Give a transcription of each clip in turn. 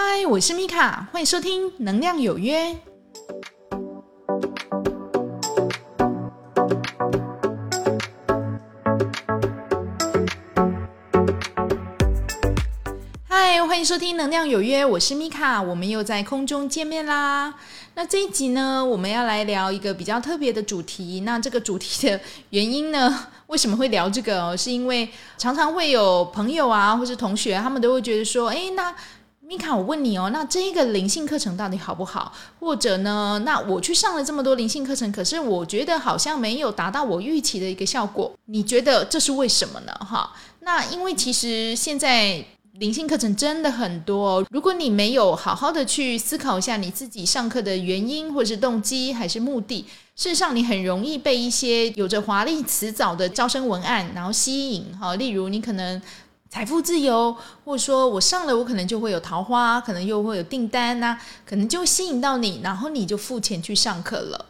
嗨，我是米卡，欢迎收听《能量有约》。嗨，欢迎收听《能量有约》，我是米卡，我们又在空中见面啦。那这一集呢，我们要来聊一个比较特别的主题。那这个主题的原因呢，为什么会聊这个？是因为常常会有朋友啊，或是同学，他们都会觉得说，哎，那米卡，我问你哦，那这一个灵性课程到底好不好？或者呢，那我去上了这么多灵性课程，可是我觉得好像没有达到我预期的一个效果。你觉得这是为什么呢？哈，那因为其实现在。灵性课程真的很多，如果你没有好好的去思考一下你自己上课的原因，或是动机，还是目的，事实上你很容易被一些有着华丽辞藻的招生文案然后吸引哈。例如你可能财富自由，或者说我上了我可能就会有桃花，可能又会有订单呐，可能就吸引到你，然后你就付钱去上课了。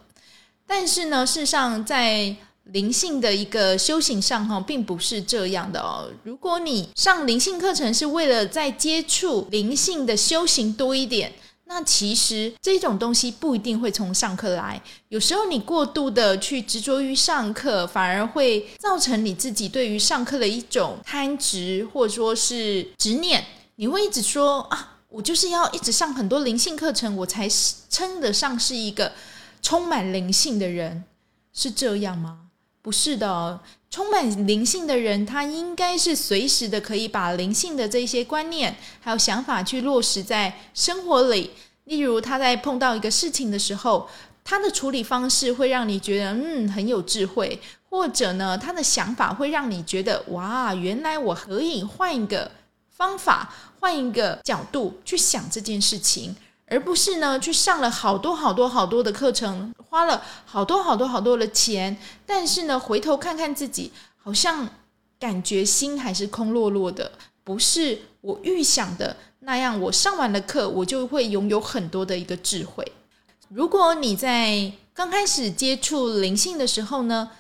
但是呢，事实上在灵性的一个修行上哈，并不是这样的哦。如果你上灵性课程是为了在接触灵性的修行多一点，那其实这种东西不一定会从上课来。有时候你过度的去执着于上课，反而会造成你自己对于上课的一种贪执，或者说是执念。你会一直说啊，我就是要一直上很多灵性课程，我才称得上是一个充满灵性的人，是这样吗？不是的，充满灵性的人，他应该是随时的可以把灵性的这些观念还有想法去落实在生活里。例如，他在碰到一个事情的时候，他的处理方式会让你觉得嗯很有智慧，或者呢，他的想法会让你觉得哇，原来我可以换一个方法，换一个角度去想这件事情。而不是呢，去上了好多好多好多的课程，花了好多好多好多的钱，但是呢，回头看看自己，好像感觉心还是空落落的，不是我预想的那样。我上完了课，我就会拥有很多的一个智慧。如果你在刚开始接触灵性的时候呢，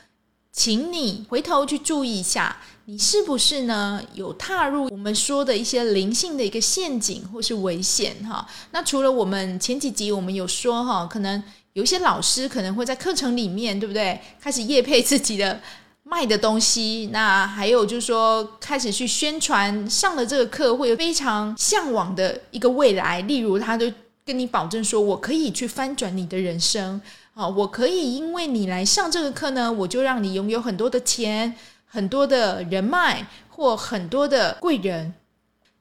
请你回头去注意一下。你是不是呢？有踏入我们说的一些灵性的一个陷阱或是危险哈？那除了我们前几集我们有说哈，可能有一些老师可能会在课程里面，对不对？开始业配自己的卖的东西，那还有就是说开始去宣传上了这个课会非常向往的一个未来，例如他就跟你保证说，我可以去翻转你的人生啊，我可以因为你来上这个课呢，我就让你拥有很多的钱。很多的人脉或很多的贵人，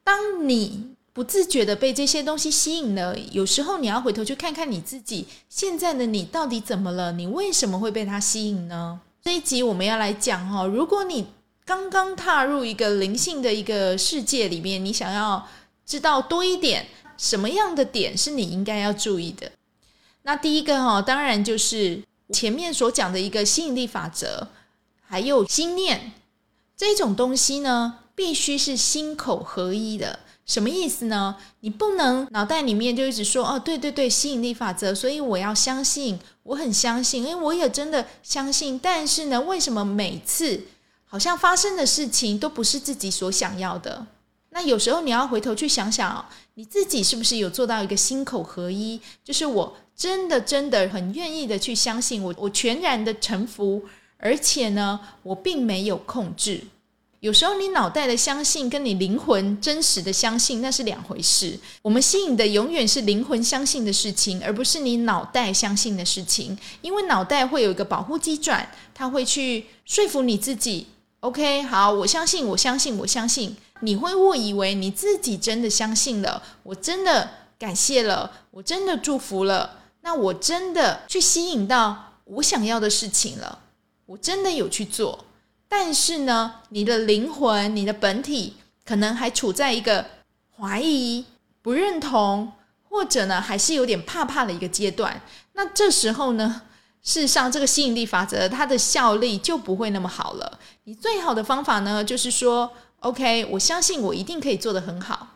当你不自觉的被这些东西吸引了，有时候你要回头去看看你自己现在的你到底怎么了？你为什么会被它吸引呢？这一集我们要来讲哈，如果你刚刚踏入一个灵性的一个世界里面，你想要知道多一点什么样的点是你应该要注意的？那第一个哈，当然就是前面所讲的一个吸引力法则。还有心念这种东西呢，必须是心口合一的。什么意思呢？你不能脑袋里面就一直说哦，对对对，吸引力法则，所以我要相信，我很相信，因为我也真的相信。但是呢，为什么每次好像发生的事情都不是自己所想要的？那有时候你要回头去想想，你自己是不是有做到一个心口合一？就是我真的真的很愿意的去相信，我我全然的臣服。而且呢，我并没有控制。有时候你脑袋的相信，跟你灵魂真实的相信，那是两回事。我们吸引的永远是灵魂相信的事情，而不是你脑袋相信的事情。因为脑袋会有一个保护机转，它会去说服你自己。OK，好，我相信，我相信，我相信。你会误以为你自己真的相信了，我真的感谢了，我真的祝福了，那我真的去吸引到我想要的事情了。我真的有去做，但是呢，你的灵魂、你的本体可能还处在一个怀疑、不认同，或者呢，还是有点怕怕的一个阶段。那这时候呢，事实上，这个吸引力法则它的效力就不会那么好了。你最好的方法呢，就是说，OK，我相信我一定可以做得很好。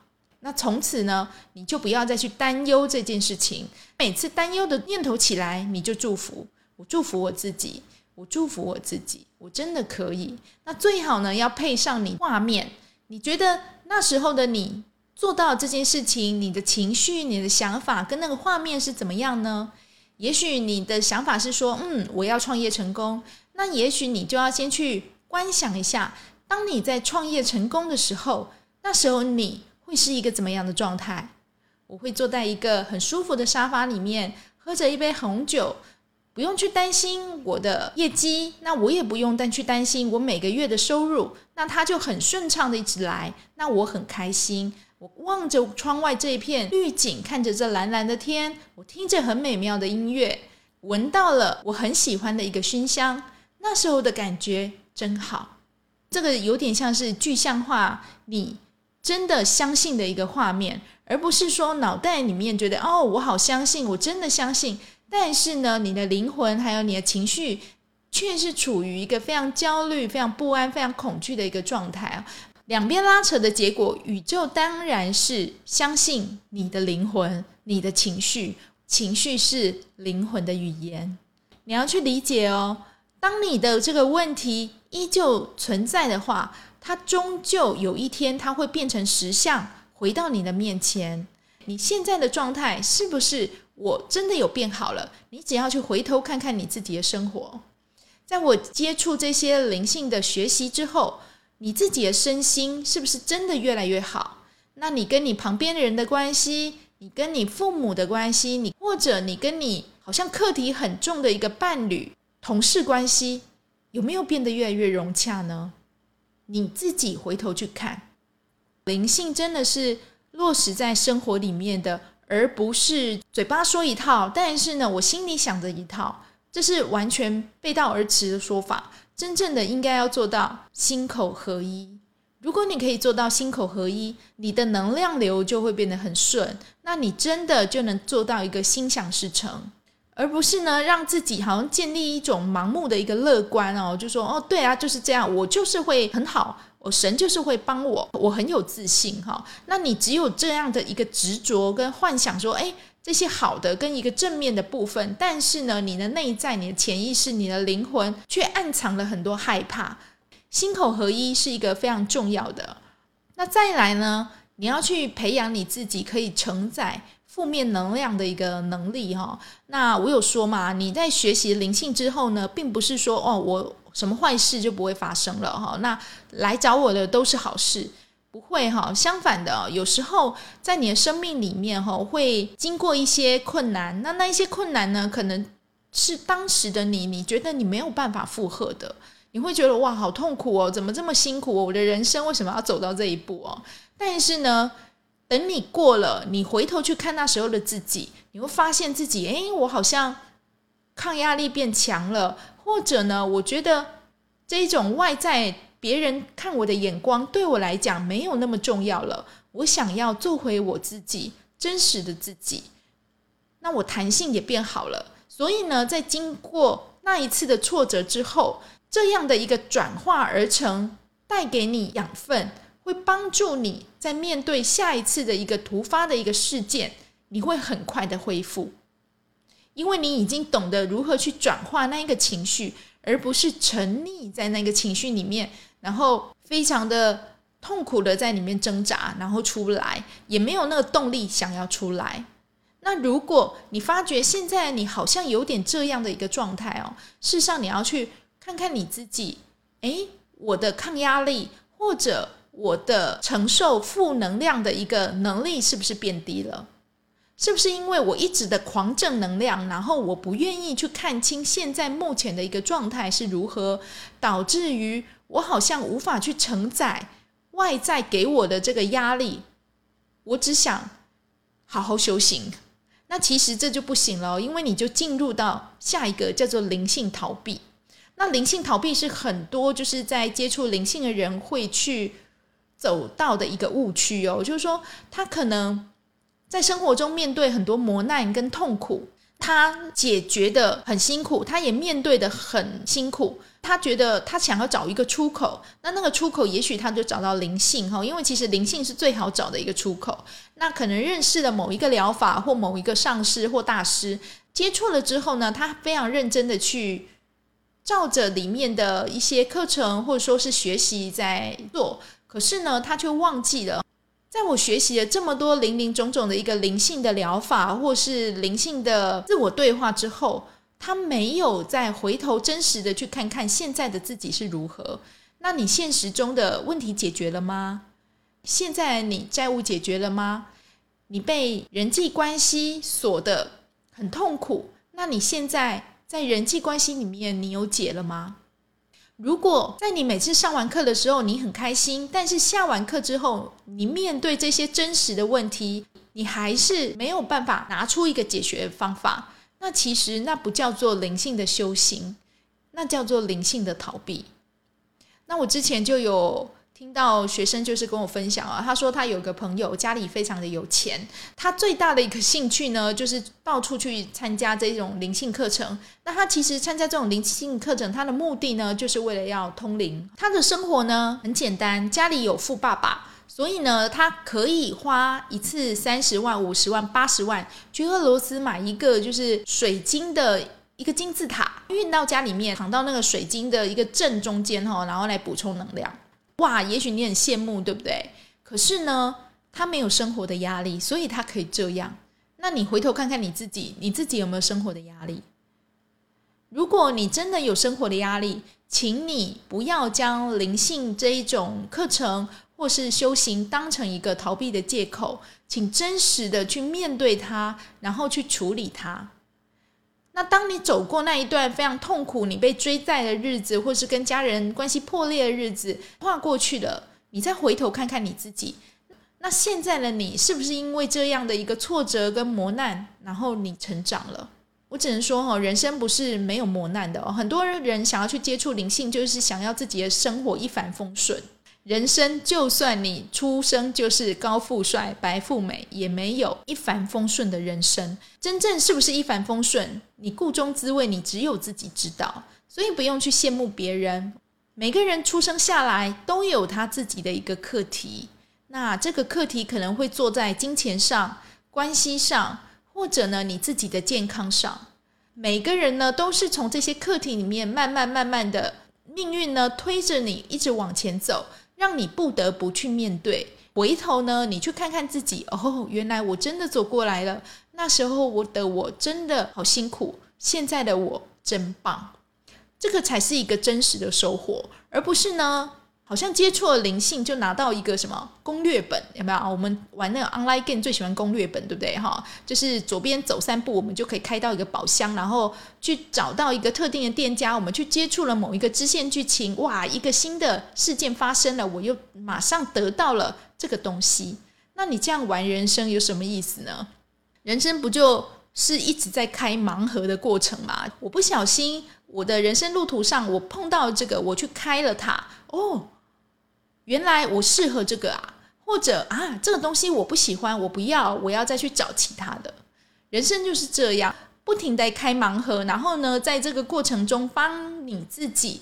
那从此呢，你就不要再去担忧这件事情。每次担忧的念头起来，你就祝福我，祝福我自己。我祝福我自己，我真的可以。那最好呢，要配上你画面。你觉得那时候的你做到这件事情，你的情绪、你的想法跟那个画面是怎么样呢？也许你的想法是说，嗯，我要创业成功。那也许你就要先去观想一下，当你在创业成功的时候，那时候你会是一个怎么样的状态？我会坐在一个很舒服的沙发里面，喝着一杯红酒，不用去担心我的业绩，那我也不用再去担心我每个月的收入，那它就很顺畅的一直来，那我很开心。我望着窗外这一片绿景，看着这蓝蓝的天，我听着很美妙的音乐，闻到了我很喜欢的一个熏香，那时候的感觉真好。这个有点像是具象化你真的相信的一个画面，而不是说脑袋里面觉得哦，我好相信，我真的相信，但是呢，你的灵魂还有你的情绪却是处于一个非常焦虑、非常不安、非常恐惧的一个状态啊。两边拉扯的结果，宇宙当然是相信你的灵魂、你的情绪。情绪是灵魂的语言，你要去理解哦。当你的这个问题依旧存在的话，它终究有一天，它会变成实相，回到你的面前。你现在的状态是不是我真的有变好了？你只要去回头看看你自己的生活，在我接触这些灵性的学习之后。你自己的身心是不是真的越来越好？那你跟你旁边的人的关系，你跟你父母的关系，你或者你跟你好像课题很重的一个伴侣、同事关系，有没有变得越来越融洽呢？你自己回头去看，灵性真的是落实在生活里面的，而不是嘴巴说一套，但是呢，我心里想着一套，这是完全背道而驰的说法。真正的应该要做到心口合一。如果你可以做到心口合一，你的能量流就会变得很顺，那你真的就能做到一个心想事成，而不是呢让自己好像建立一种盲目的一个乐观哦，就说哦对啊就是这样，我就是会很好，我神就是会帮我，我很有自信哈。那你只有这样的一个执着跟幻想，说哎。这些好的跟一个正面的部分，但是呢，你的内在、你的潜意识、你的灵魂却暗藏了很多害怕。心口合一是一个非常重要的。那再来呢，你要去培养你自己可以承载负面能量的一个能力哈。那我有说嘛，你在学习灵性之后呢，并不是说哦，我什么坏事就不会发生了哈。那来找我的都是好事。不会哈，相反的，有时候在你的生命里面哈，会经过一些困难。那那一些困难呢，可能是当时的你，你觉得你没有办法负荷的，你会觉得哇，好痛苦哦，怎么这么辛苦哦？我的人生为什么要走到这一步哦？但是呢，等你过了，你回头去看那时候的自己，你会发现自己，哎，我好像抗压力变强了，或者呢，我觉得这一种外在。别人看我的眼光对我来讲没有那么重要了。我想要做回我自己，真实的自己。那我弹性也变好了。所以呢，在经过那一次的挫折之后，这样的一个转化而成，带给你养分，会帮助你在面对下一次的一个突发的一个事件，你会很快的恢复，因为你已经懂得如何去转化那一个情绪，而不是沉溺在那个情绪里面。然后非常的痛苦的在里面挣扎，然后出不来，也没有那个动力想要出来。那如果你发觉现在你好像有点这样的一个状态哦，事实上你要去看看你自己，诶，我的抗压力或者我的承受负能量的一个能力是不是变低了？是不是因为我一直的狂正能量，然后我不愿意去看清现在目前的一个状态是如何，导致于？我好像无法去承载外在给我的这个压力，我只想好好修行。那其实这就不行了，因为你就进入到下一个叫做灵性逃避。那灵性逃避是很多就是在接触灵性的人会去走到的一个误区哦，就是说他可能在生活中面对很多磨难跟痛苦，他解决的很辛苦，他也面对的很辛苦。他觉得他想要找一个出口，那那个出口也许他就找到灵性哈，因为其实灵性是最好找的一个出口。那可能认识了某一个疗法或某一个上师或大师，接触了之后呢，他非常认真的去照着里面的一些课程或者说是学习在做，可是呢，他却忘记了在我学习了这么多零零种种的一个灵性的疗法，或是灵性的自我对话之后，他没有再回头真实的去看看现在的自己是如何。那你现实中的问题解决了吗？现在你债务解决了吗？你被人际关系锁的很痛苦，那你现在在人际关系里面，你有解了吗？如果在你每次上完课的时候，你很开心，但是下完课之后，你面对这些真实的问题，你还是没有办法拿出一个解决方法，那其实那不叫做灵性的修行，那叫做灵性的逃避。那我之前就有。听到学生就是跟我分享啊，他说他有个朋友家里非常的有钱，他最大的一个兴趣呢，就是到处去参加这种灵性课程。那他其实参加这种灵性课程，他的目的呢，就是为了要通灵。他的生活呢很简单，家里有富爸爸，所以呢，他可以花一次三十万、五十万、八十万去俄罗斯买一个就是水晶的一个金字塔，运到家里面，躺到那个水晶的一个正中间哈，然后来补充能量。哇，也许你很羡慕，对不对？可是呢，他没有生活的压力，所以他可以这样。那你回头看看你自己，你自己有没有生活的压力？如果你真的有生活的压力，请你不要将灵性这一种课程或是修行当成一个逃避的借口，请真实的去面对它，然后去处理它。那当你走过那一段非常痛苦、你被追债的日子，或是跟家人关系破裂的日子，跨过去了，你再回头看看你自己，那现在的你是不是因为这样的一个挫折跟磨难，然后你成长了？我只能说哈，人生不是没有磨难的哦。很多人想要去接触灵性，就是想要自己的生活一帆风顺。人生就算你出生就是高富帅、白富美，也没有一帆风顺的人生。真正是不是一帆风顺，你故中滋味，你只有自己知道。所以不用去羡慕别人。每个人出生下来都有他自己的一个课题，那这个课题可能会坐在金钱上、关系上，或者呢你自己的健康上。每个人呢都是从这些课题里面慢慢慢慢的，命运呢推着你一直往前走。让你不得不去面对，回头呢，你去看看自己，哦，原来我真的走过来了。那时候我的我真的好辛苦，现在的我真棒，这个才是一个真实的收获，而不是呢。好像接触了灵性就拿到一个什么攻略本，有没有？我们玩那个 online game 最喜欢攻略本，对不对？哈，就是左边走三步，我们就可以开到一个宝箱，然后去找到一个特定的店家，我们去接触了某一个支线剧情，哇，一个新的事件发生了，我又马上得到了这个东西。那你这样玩人生有什么意思呢？人生不就是一直在开盲盒的过程吗？我不小心，我的人生路途上，我碰到这个，我去开了它，哦。原来我适合这个啊，或者啊，这个东西我不喜欢，我不要，我要再去找其他的。人生就是这样，不停的开盲盒，然后呢，在这个过程中，帮你自己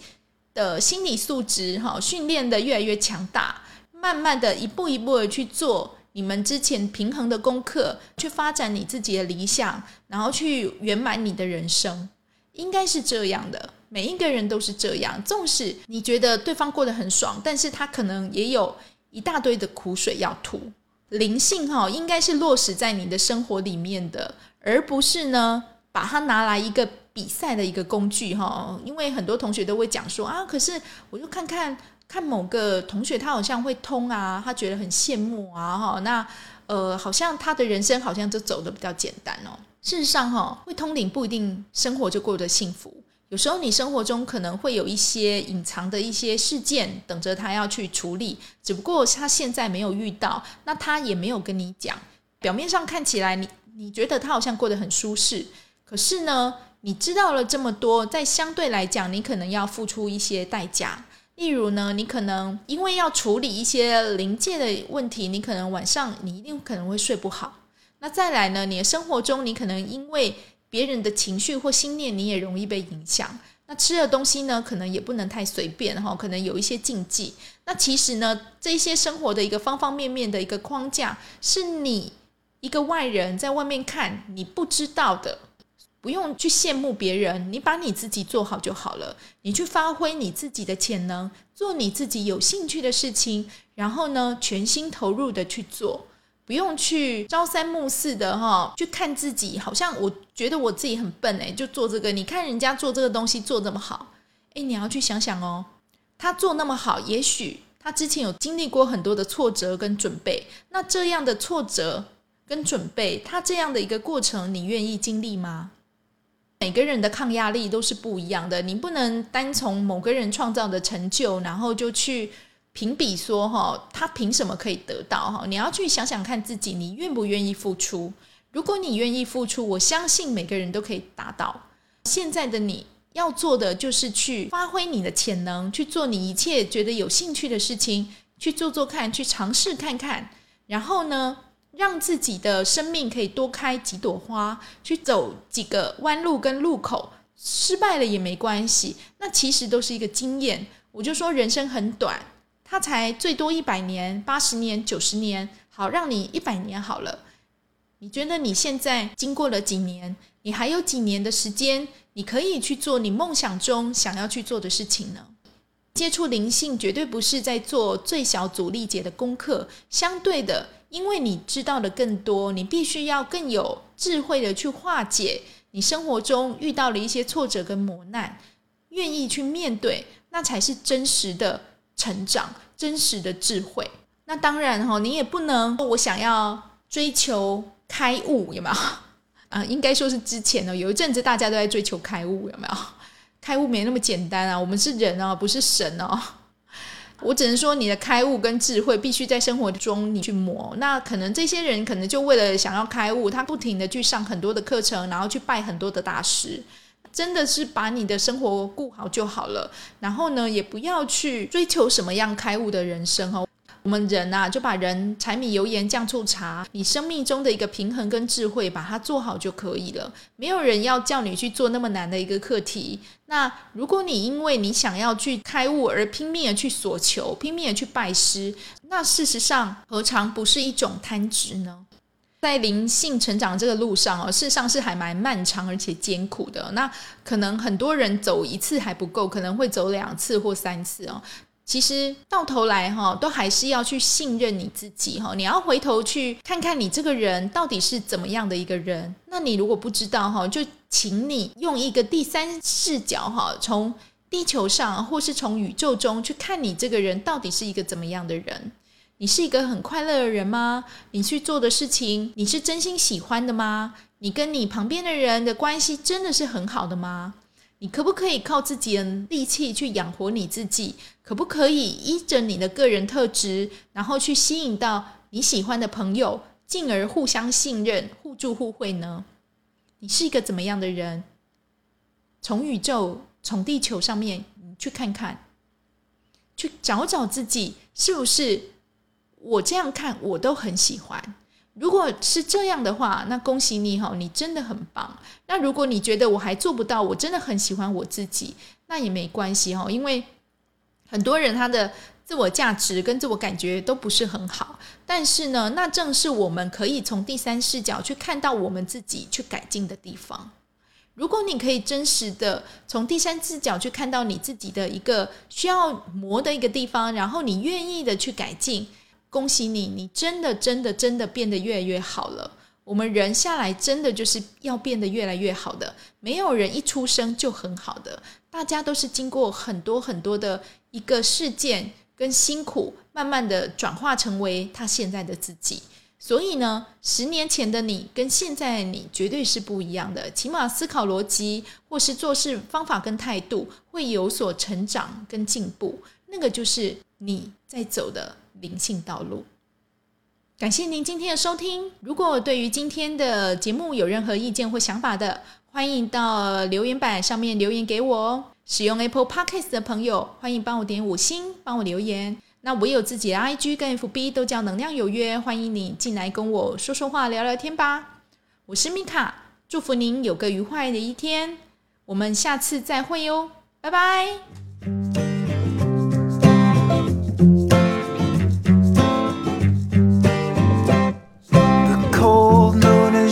的心理素质哈训练的越来越强大，慢慢的一步一步的去做你们之前平衡的功课，去发展你自己的理想，然后去圆满你的人生，应该是这样的。每一个人都是这样，纵使你觉得对方过得很爽，但是他可能也有一大堆的苦水要吐。灵性哈，应该是落实在你的生活里面的，而不是呢把它拿来一个比赛的一个工具哈。因为很多同学都会讲说啊，可是我就看看看某个同学他好像会通啊，他觉得很羡慕啊哈。那呃，好像他的人生好像就走的比较简单哦。事实上哈，会通灵不一定生活就过得幸福。有时候你生活中可能会有一些隐藏的一些事件等着他要去处理，只不过他现在没有遇到，那他也没有跟你讲。表面上看起来，你你觉得他好像过得很舒适，可是呢，你知道了这么多，在相对来讲，你可能要付出一些代价。例如呢，你可能因为要处理一些临界的问题，你可能晚上你一定可能会睡不好。那再来呢，你的生活中你可能因为别人的情绪或心念，你也容易被影响。那吃的东西呢，可能也不能太随便哈，可能有一些禁忌。那其实呢，这些生活的一个方方面面的一个框架，是你一个外人在外面看你不知道的。不用去羡慕别人，你把你自己做好就好了。你去发挥你自己的潜能，做你自己有兴趣的事情，然后呢，全心投入的去做，不用去朝三暮四的哈，去看自己，好像我觉得我自己很笨诶，就做这个。你看人家做这个东西做这么好，诶，你要去想想哦，他做那么好，也许他之前有经历过很多的挫折跟准备，那这样的挫折跟准备，他这样的一个过程，你愿意经历吗？每个人的抗压力都是不一样的，你不能单从某个人创造的成就，然后就去评比说哈，他凭什么可以得到哈？你要去想想看自己，你愿不愿意付出？如果你愿意付出，我相信每个人都可以达到。现在的你要做的就是去发挥你的潜能，去做你一切觉得有兴趣的事情，去做做看，去尝试看看，然后呢？让自己的生命可以多开几朵花，去走几个弯路跟路口，失败了也没关系，那其实都是一个经验。我就说人生很短，它才最多一百年、八十年、九十年，好让你一百年好了。你觉得你现在经过了几年，你还有几年的时间，你可以去做你梦想中想要去做的事情呢？接触灵性绝对不是在做最小阻力解的功课，相对的。因为你知道的更多，你必须要更有智慧的去化解你生活中遇到了一些挫折跟磨难，愿意去面对，那才是真实的成长，真实的智慧。那当然哈，你也不能我想要追求开悟，有没有？啊，应该说是之前呢，有一阵子大家都在追求开悟，有没有？开悟没那么简单啊，我们是人哦，不是神哦。我只能说，你的开悟跟智慧必须在生活中你去磨。那可能这些人可能就为了想要开悟，他不停的去上很多的课程，然后去拜很多的大师。真的是把你的生活顾好就好了。然后呢，也不要去追求什么样开悟的人生哦。我们人呐，就把人柴米油盐酱醋茶，你生命中的一个平衡跟智慧，把它做好就可以了。没有人要叫你去做那么难的一个课题。那如果你因为你想要去开悟而拼命的去索求，拼命的去拜师，那事实上何尝不是一种贪执呢？在灵性成长这个路上哦，事实上是还蛮漫长而且艰苦的。那可能很多人走一次还不够，可能会走两次或三次哦。其实到头来哈，都还是要去信任你自己哈。你要回头去看看你这个人到底是怎么样的一个人。那你如果不知道哈，就请你用一个第三视角哈，从地球上或是从宇宙中去看你这个人到底是一个怎么样的人。你是一个很快乐的人吗？你去做的事情，你是真心喜欢的吗？你跟你旁边的人的关系真的是很好的吗？你可不可以靠自己的力气去养活你自己？可不可以依着你的个人特质，然后去吸引到你喜欢的朋友，进而互相信任、互助互惠呢？你是一个怎么样的人？从宇宙、从地球上面你去看看，去找找自己是不是我这样看，我都很喜欢。如果是这样的话，那恭喜你哈，你真的很棒。那如果你觉得我还做不到，我真的很喜欢我自己，那也没关系哈，因为很多人他的自我价值跟自我感觉都不是很好。但是呢，那正是我们可以从第三视角去看到我们自己去改进的地方。如果你可以真实的从第三视角去看到你自己的一个需要磨的一个地方，然后你愿意的去改进。恭喜你，你真的真的真的变得越来越好了。我们人下来真的就是要变得越来越好的，没有人一出生就很好的，大家都是经过很多很多的一个事件跟辛苦，慢慢的转化成为他现在的自己。所以呢，十年前的你跟现在的你绝对是不一样的，起码思考逻辑或是做事方法跟态度会有所成长跟进步，那个就是你在走的。灵性道路，感谢您今天的收听。如果对于今天的节目有任何意见或想法的，欢迎到留言板上面留言给我哦。使用 Apple Podcast 的朋友，欢迎帮我点五星，帮我留言。那我有自己的 IG 跟 FB，都叫能量有约，欢迎你进来跟我说说话、聊聊天吧。我是米卡，祝福您有个愉快的一天。我们下次再会哟，拜拜。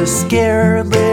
A scared